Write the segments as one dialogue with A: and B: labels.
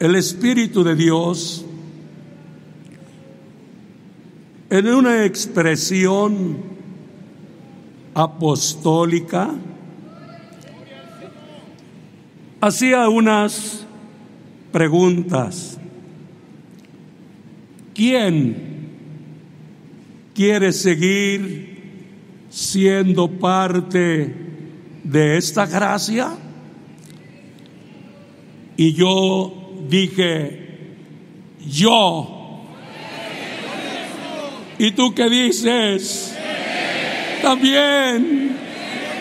A: el Espíritu de Dios en una expresión apostólica hacía unas preguntas. ¿Quién quiere seguir siendo parte de esta gracia? Y yo dije, yo. ¿Y tú qué dices? También.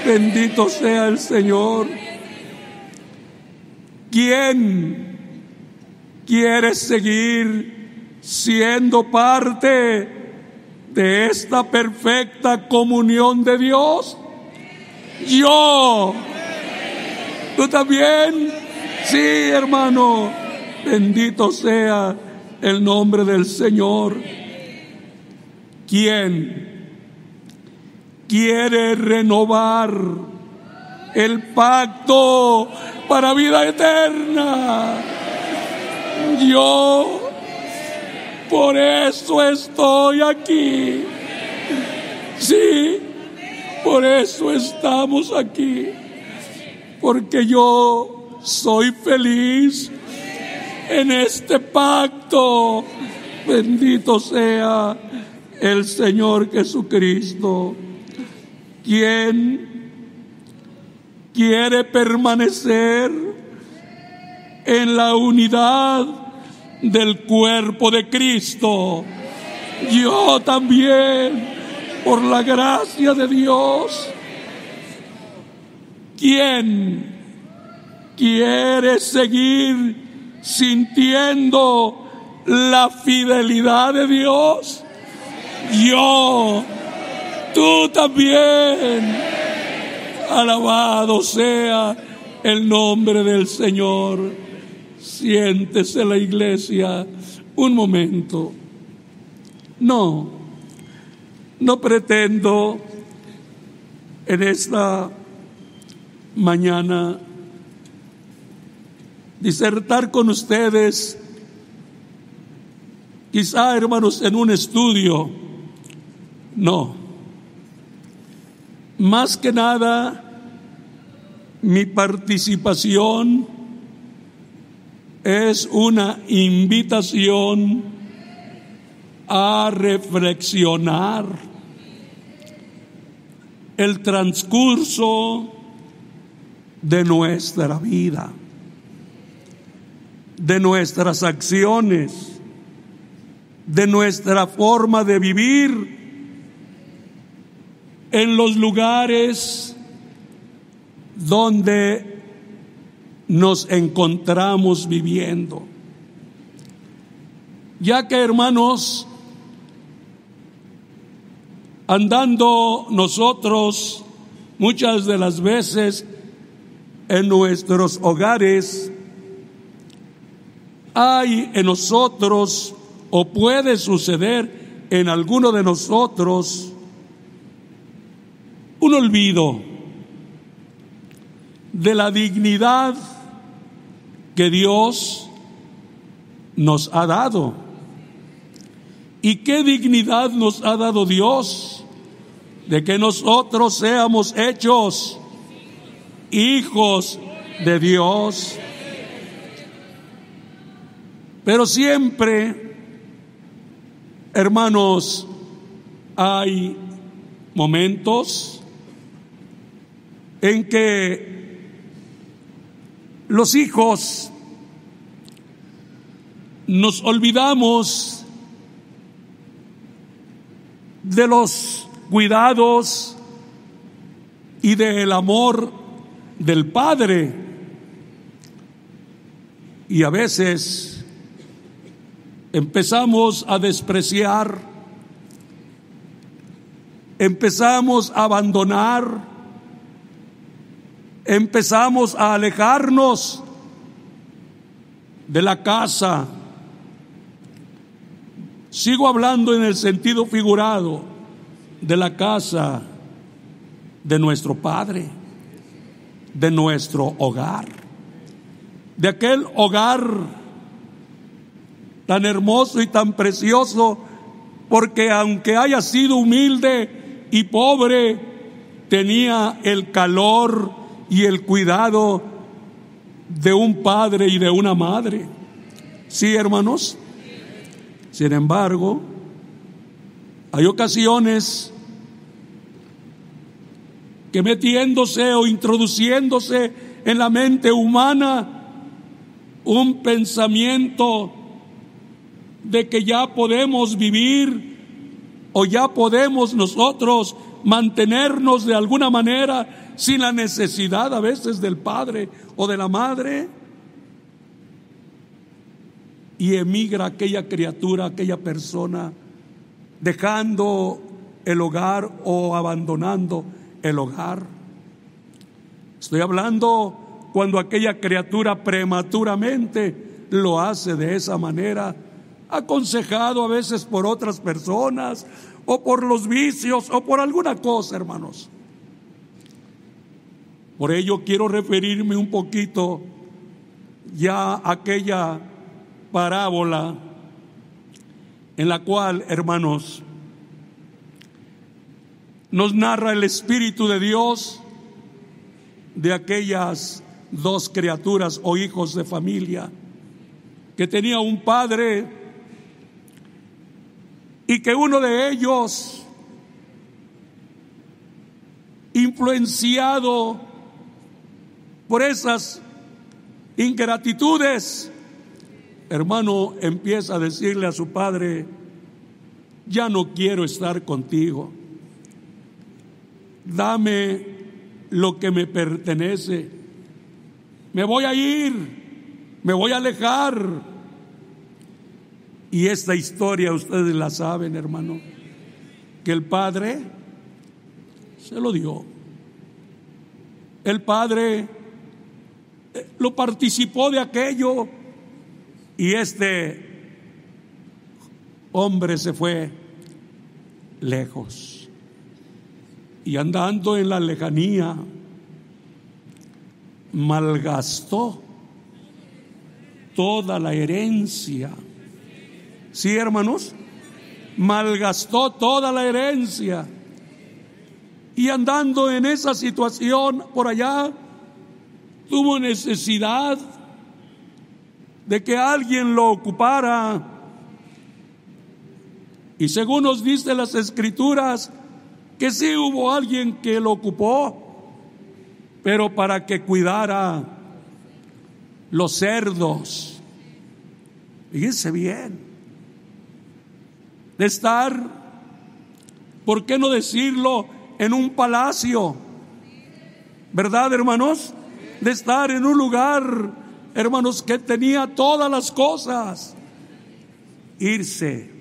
A: Bendito sea el Señor. ¿Quién quiere seguir siendo parte de esta perfecta comunión de Dios? Yo. ¿Tú también? Sí, hermano. Bendito sea el nombre del Señor. ¿Quién quiere renovar el pacto para vida eterna? Yo por eso estoy aquí. Sí, por eso estamos aquí. Porque yo soy feliz en este pacto. Bendito sea el Señor Jesucristo. ¿Quién quiere permanecer en la unidad del cuerpo de Cristo? Yo también, por la gracia de Dios. ¿Quién quiere seguir sintiendo la fidelidad de Dios? Yo, tú también. Alabado sea el nombre del Señor. Siéntese la iglesia un momento. No, no pretendo en esta mañana disertar con ustedes, quizá hermanos, en un estudio. No. Más que nada, mi participación es una invitación a reflexionar el transcurso de nuestra vida de nuestras acciones, de nuestra forma de vivir en los lugares donde nos encontramos viviendo. Ya que hermanos, andando nosotros muchas de las veces en nuestros hogares, hay en nosotros o puede suceder en alguno de nosotros un olvido de la dignidad que Dios nos ha dado. ¿Y qué dignidad nos ha dado Dios? De que nosotros seamos hechos hijos de Dios. Pero siempre, hermanos, hay momentos en que los hijos nos olvidamos de los cuidados y del amor del Padre. Y a veces empezamos a despreciar, empezamos a abandonar, empezamos a alejarnos de la casa. Sigo hablando en el sentido figurado de la casa de nuestro Padre, de nuestro hogar, de aquel hogar tan hermoso y tan precioso, porque aunque haya sido humilde y pobre, tenía el calor y el cuidado de un padre y de una madre. Sí, hermanos. Sin embargo, hay ocasiones que metiéndose o introduciéndose en la mente humana un pensamiento de que ya podemos vivir o ya podemos nosotros mantenernos de alguna manera sin la necesidad a veces del padre o de la madre. Y emigra aquella criatura, aquella persona, dejando el hogar o abandonando el hogar. Estoy hablando cuando aquella criatura prematuramente lo hace de esa manera, aconsejado a veces por otras personas o por los vicios o por alguna cosa, hermanos. Por ello quiero referirme un poquito ya a aquella parábola en la cual, hermanos, nos narra el Espíritu de Dios de aquellas dos criaturas o hijos de familia que tenía un padre y que uno de ellos, influenciado por esas ingratitudes, hermano, empieza a decirle a su padre, ya no quiero estar contigo, dame lo que me pertenece, me voy a ir, me voy a alejar y esta historia ustedes la saben, hermano, que el Padre se lo dio. El Padre eh, lo participó de aquello y este hombre se fue lejos. Y andando en la lejanía, malgastó toda la herencia Sí, hermanos, malgastó toda la herencia. Y andando en esa situación por allá, tuvo necesidad de que alguien lo ocupara. Y según nos dice las escrituras, que sí hubo alguien que lo ocupó, pero para que cuidara los cerdos. Fíjense bien de estar, ¿por qué no decirlo?, en un palacio. ¿Verdad, hermanos? De estar en un lugar, hermanos, que tenía todas las cosas. Irse,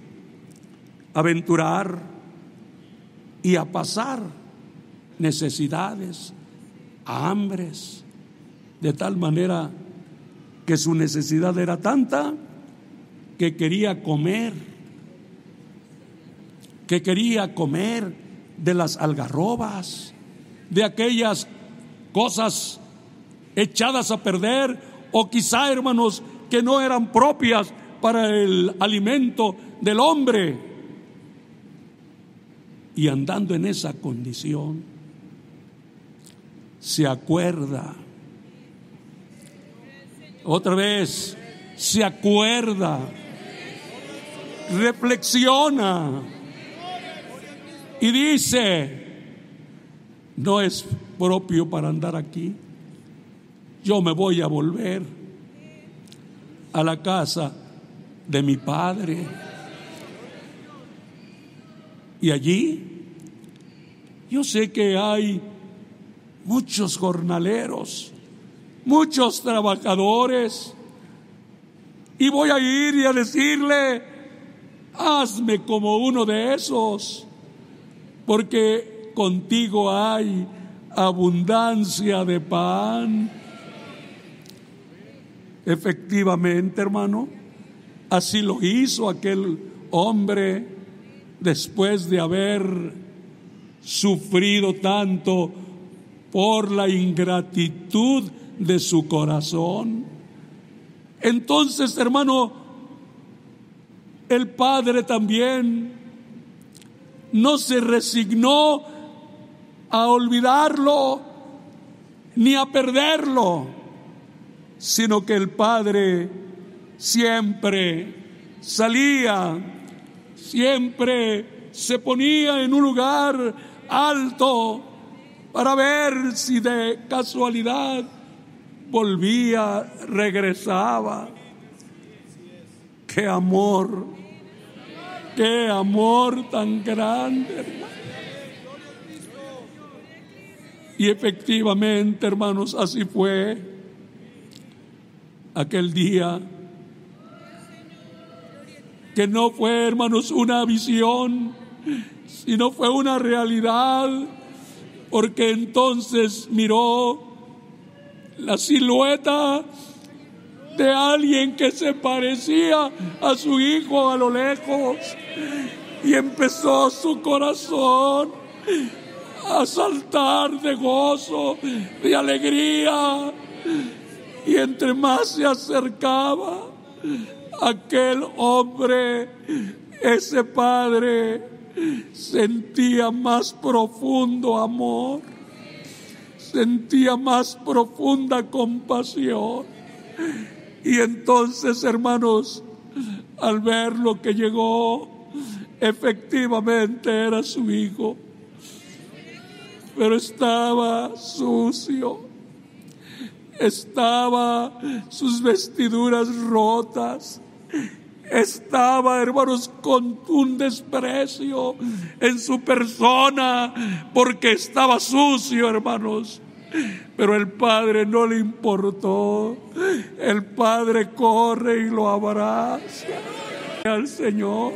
A: aventurar y a pasar necesidades, hambres, de tal manera que su necesidad era tanta que quería comer que quería comer de las algarrobas, de aquellas cosas echadas a perder o quizá, hermanos, que no eran propias para el alimento del hombre. Y andando en esa condición, se acuerda, otra vez, se acuerda, reflexiona y dice, no es propio para andar aquí, yo me voy a volver a la casa de mi padre. Y allí yo sé que hay muchos jornaleros, muchos trabajadores, y voy a ir y a decirle, hazme como uno de esos porque contigo hay abundancia de pan. Efectivamente, hermano, así lo hizo aquel hombre después de haber sufrido tanto por la ingratitud de su corazón. Entonces, hermano, el Padre también no se resignó a olvidarlo ni a perderlo, sino que el Padre siempre salía, siempre se ponía en un lugar alto para ver si de casualidad volvía, regresaba. Qué amor, qué amor tan grande. Y efectivamente, hermanos, así fue aquel día. Que no fue, hermanos, una visión, sino fue una realidad, porque entonces miró la silueta de alguien que se parecía a su hijo a lo lejos y empezó su corazón a saltar de gozo, de alegría. Y entre más se acercaba aquel hombre, ese padre sentía más profundo amor, sentía más profunda compasión. Y entonces, hermanos, al ver lo que llegó, efectivamente era su hijo pero estaba sucio. Estaba sus vestiduras rotas. Estaba, hermanos, con un desprecio en su persona porque estaba sucio, hermanos. Pero el Padre no le importó. El Padre corre y lo abraza al Señor.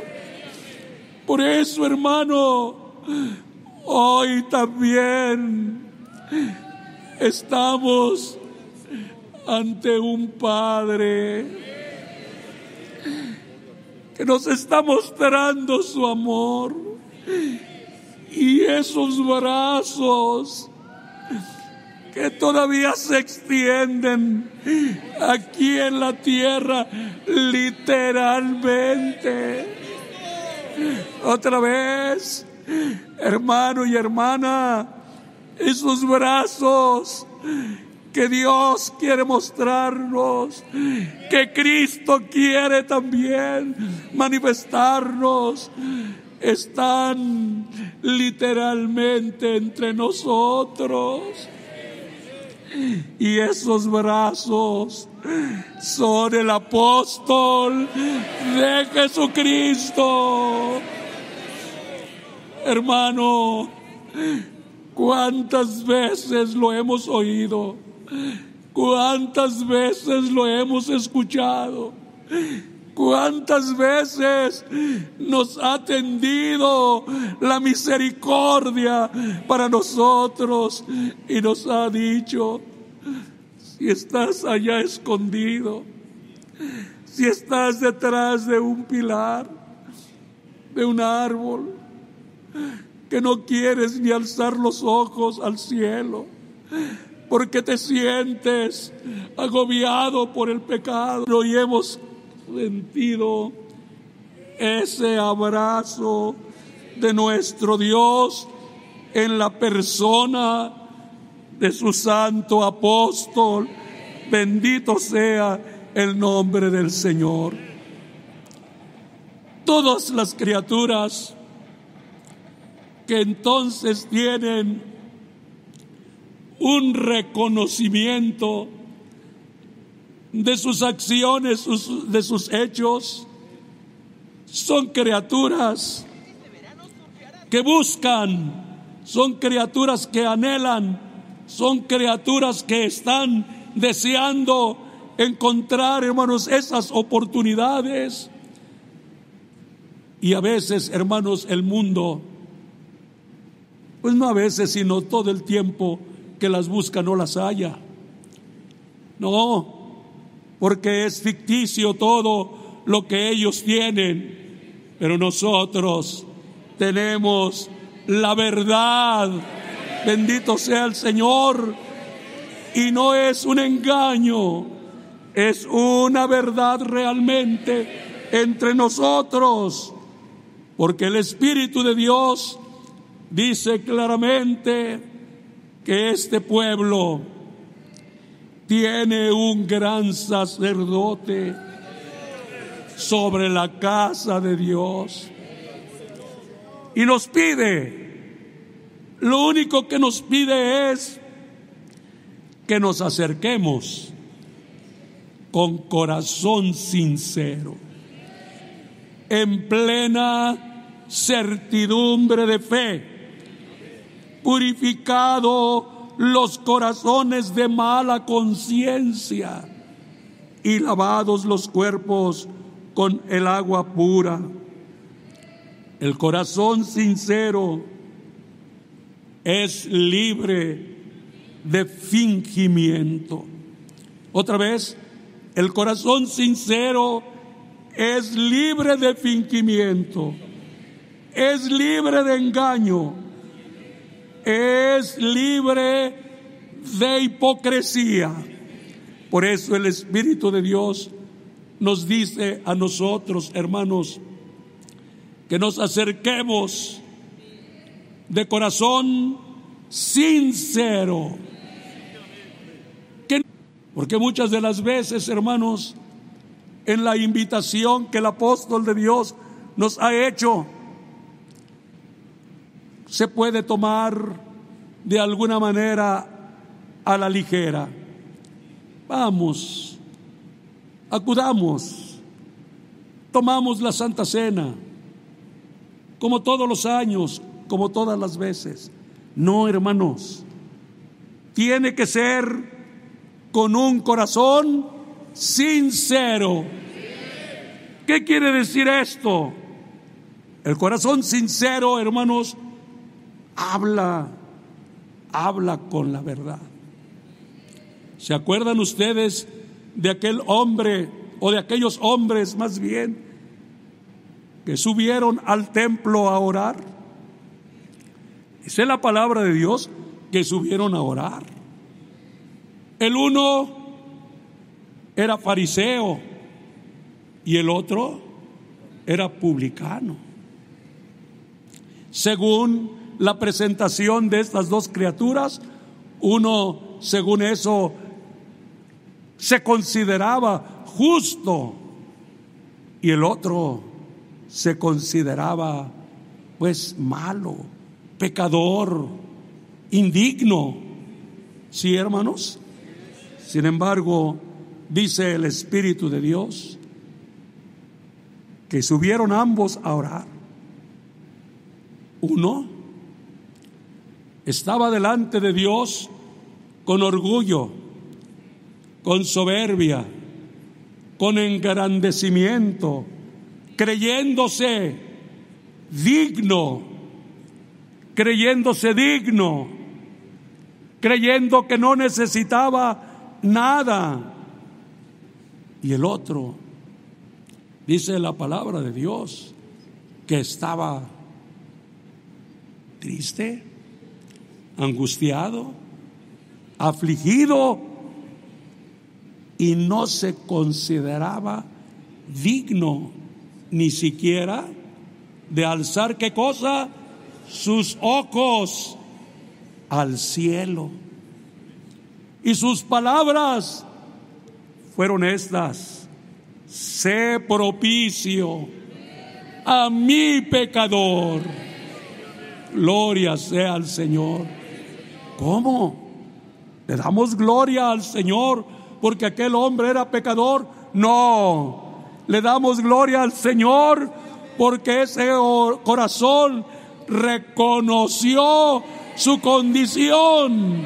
A: Por eso, hermano, Hoy también estamos ante un Padre que nos está mostrando su amor y esos brazos que todavía se extienden aquí en la tierra literalmente. Otra vez hermano y hermana, esos brazos que Dios quiere mostrarnos, que Cristo quiere también manifestarnos, están literalmente entre nosotros. Y esos brazos son el apóstol de Jesucristo. Hermano, ¿cuántas veces lo hemos oído? ¿Cuántas veces lo hemos escuchado? ¿Cuántas veces nos ha tendido la misericordia para nosotros y nos ha dicho, si estás allá escondido, si estás detrás de un pilar, de un árbol, que no quieres ni alzar los ojos al cielo, porque te sientes agobiado por el pecado. Y hemos sentido ese abrazo de nuestro Dios en la persona de su santo apóstol. Bendito sea el nombre del Señor. Todas las criaturas que entonces tienen un reconocimiento de sus acciones, de sus hechos. Son criaturas que buscan, son criaturas que anhelan, son criaturas que están deseando encontrar, hermanos, esas oportunidades. Y a veces, hermanos, el mundo pues no a veces, sino todo el tiempo que las busca no las haya. No, porque es ficticio todo lo que ellos tienen, pero nosotros tenemos la verdad. Bendito sea el Señor. Y no es un engaño, es una verdad realmente entre nosotros, porque el Espíritu de Dios dice claramente que este pueblo tiene un gran sacerdote sobre la casa de Dios. Y nos pide, lo único que nos pide es que nos acerquemos con corazón sincero, en plena certidumbre de fe, purificado los corazones de mala conciencia y lavados los cuerpos con el agua pura. El corazón sincero es libre de fingimiento. Otra vez, el corazón sincero es libre de fingimiento, es libre de engaño, es libre de hipocresía. Por eso el Espíritu de Dios nos dice a nosotros, hermanos, que nos acerquemos de corazón sincero. porque muchas de las veces, hermanos, en la invitación que el apóstol de Dios nos ha hecho, se puede tomar de alguna manera a la ligera. Vamos, acudamos, tomamos la Santa Cena, como todos los años, como todas las veces. No, hermanos, tiene que ser con un corazón sincero. ¿Qué quiere decir esto? El corazón sincero, hermanos, habla, habla con la verdad. ¿Se acuerdan ustedes de aquel hombre o de aquellos hombres más bien que subieron al templo a orar? Esa es la palabra de Dios que subieron a orar. El uno era fariseo y el otro era publicano. Según la presentación de estas dos criaturas, uno, según eso, se consideraba justo y el otro se consideraba pues malo, pecador, indigno. ¿Sí, hermanos? Sin embargo, dice el Espíritu de Dios que subieron ambos a orar. Uno estaba delante de Dios con orgullo con soberbia, con engrandecimiento, creyéndose digno, creyéndose digno, creyendo que no necesitaba nada. Y el otro, dice la palabra de Dios, que estaba triste, angustiado, afligido y no se consideraba digno ni siquiera de alzar qué cosa? Sus ojos al cielo. Y sus palabras fueron estas, sé propicio a mi pecador. Gloria sea al Señor. ¿Cómo? Le damos gloria al Señor porque aquel hombre era pecador. No, le damos gloria al Señor porque ese corazón reconoció su condición.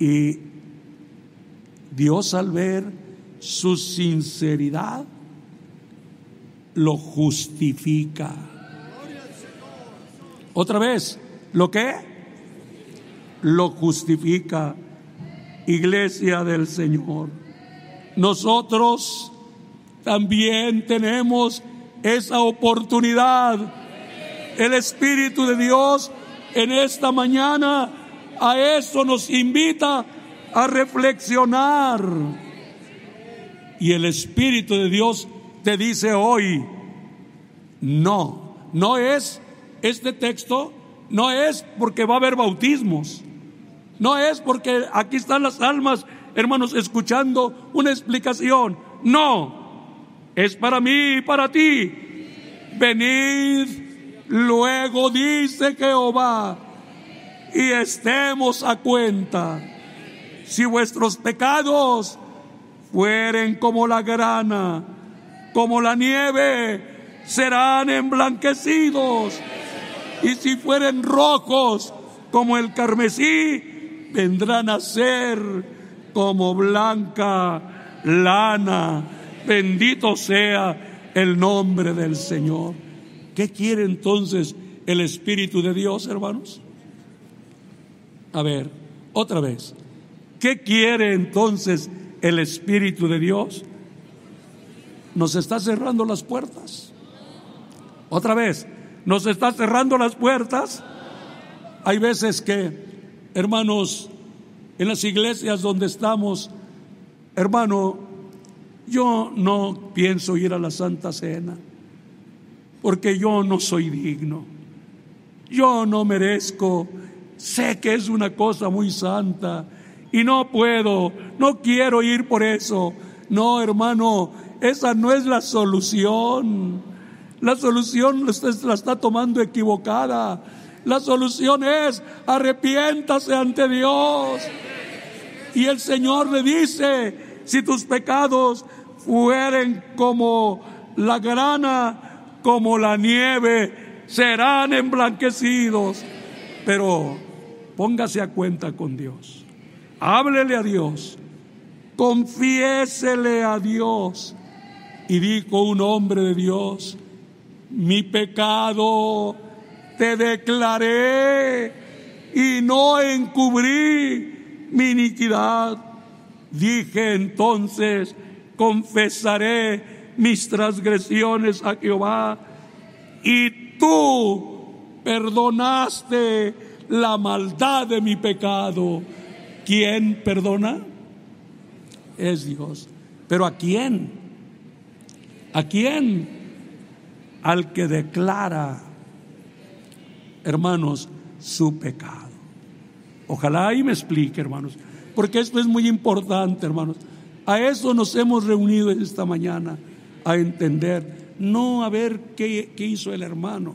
A: Y Dios al ver su sinceridad lo justifica. Otra vez, ¿lo que? Lo justifica iglesia del Señor. Nosotros también tenemos esa oportunidad. El Espíritu de Dios en esta mañana a eso nos invita a reflexionar. Y el Espíritu de Dios te dice hoy, no, no es este texto, no es porque va a haber bautismos, no es porque aquí están las almas, hermanos, escuchando una explicación, no, es para mí y para ti. Venid, luego dice Jehová, y estemos a cuenta. Si vuestros pecados fueren como la grana, como la nieve, serán emblanquecidos. Y si fueren rojos como el carmesí, vendrán a ser como blanca lana. Bendito sea el nombre del Señor. ¿Qué quiere entonces el Espíritu de Dios, hermanos? A ver, otra vez. ¿Qué quiere entonces el Espíritu de Dios? Nos está cerrando las puertas. Otra vez, nos está cerrando las puertas. Hay veces que, hermanos, en las iglesias donde estamos, hermano, yo no pienso ir a la Santa Cena, porque yo no soy digno. Yo no merezco Sé que es una cosa muy santa y no puedo, no quiero ir por eso. No, hermano, esa no es la solución. La solución usted la está tomando equivocada. La solución es arrepiéntase ante Dios. Y el Señor le dice, si tus pecados fueren como la grana, como la nieve, serán emblanquecidos. Pero Póngase a cuenta con Dios. Háblele a Dios. Confiésele a Dios. Y dijo un hombre de Dios, mi pecado te declaré y no encubrí mi iniquidad. Dije entonces, confesaré mis transgresiones a Jehová y tú perdonaste la maldad de mi pecado. ¿Quién perdona? Es Dios. Pero ¿a quién? ¿A quién? Al que declara, hermanos, su pecado. Ojalá y me explique, hermanos, porque esto es muy importante, hermanos. A eso nos hemos reunido esta mañana, a entender, no a ver qué, qué hizo el hermano,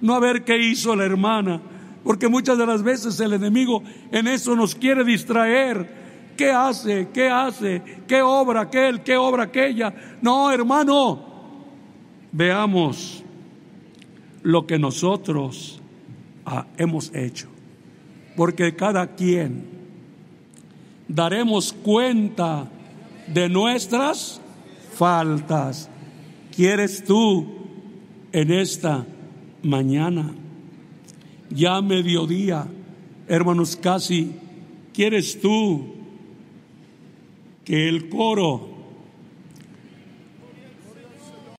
A: no a ver qué hizo la hermana, porque muchas de las veces el enemigo en eso nos quiere distraer. ¿Qué hace? ¿Qué hace? ¿Qué obra aquel? ¿Qué obra aquella? No, hermano, veamos lo que nosotros ah, hemos hecho. Porque cada quien daremos cuenta de nuestras faltas. ¿Quieres tú en esta mañana? ya mediodía, hermanos, casi, ¿quieres tú que el coro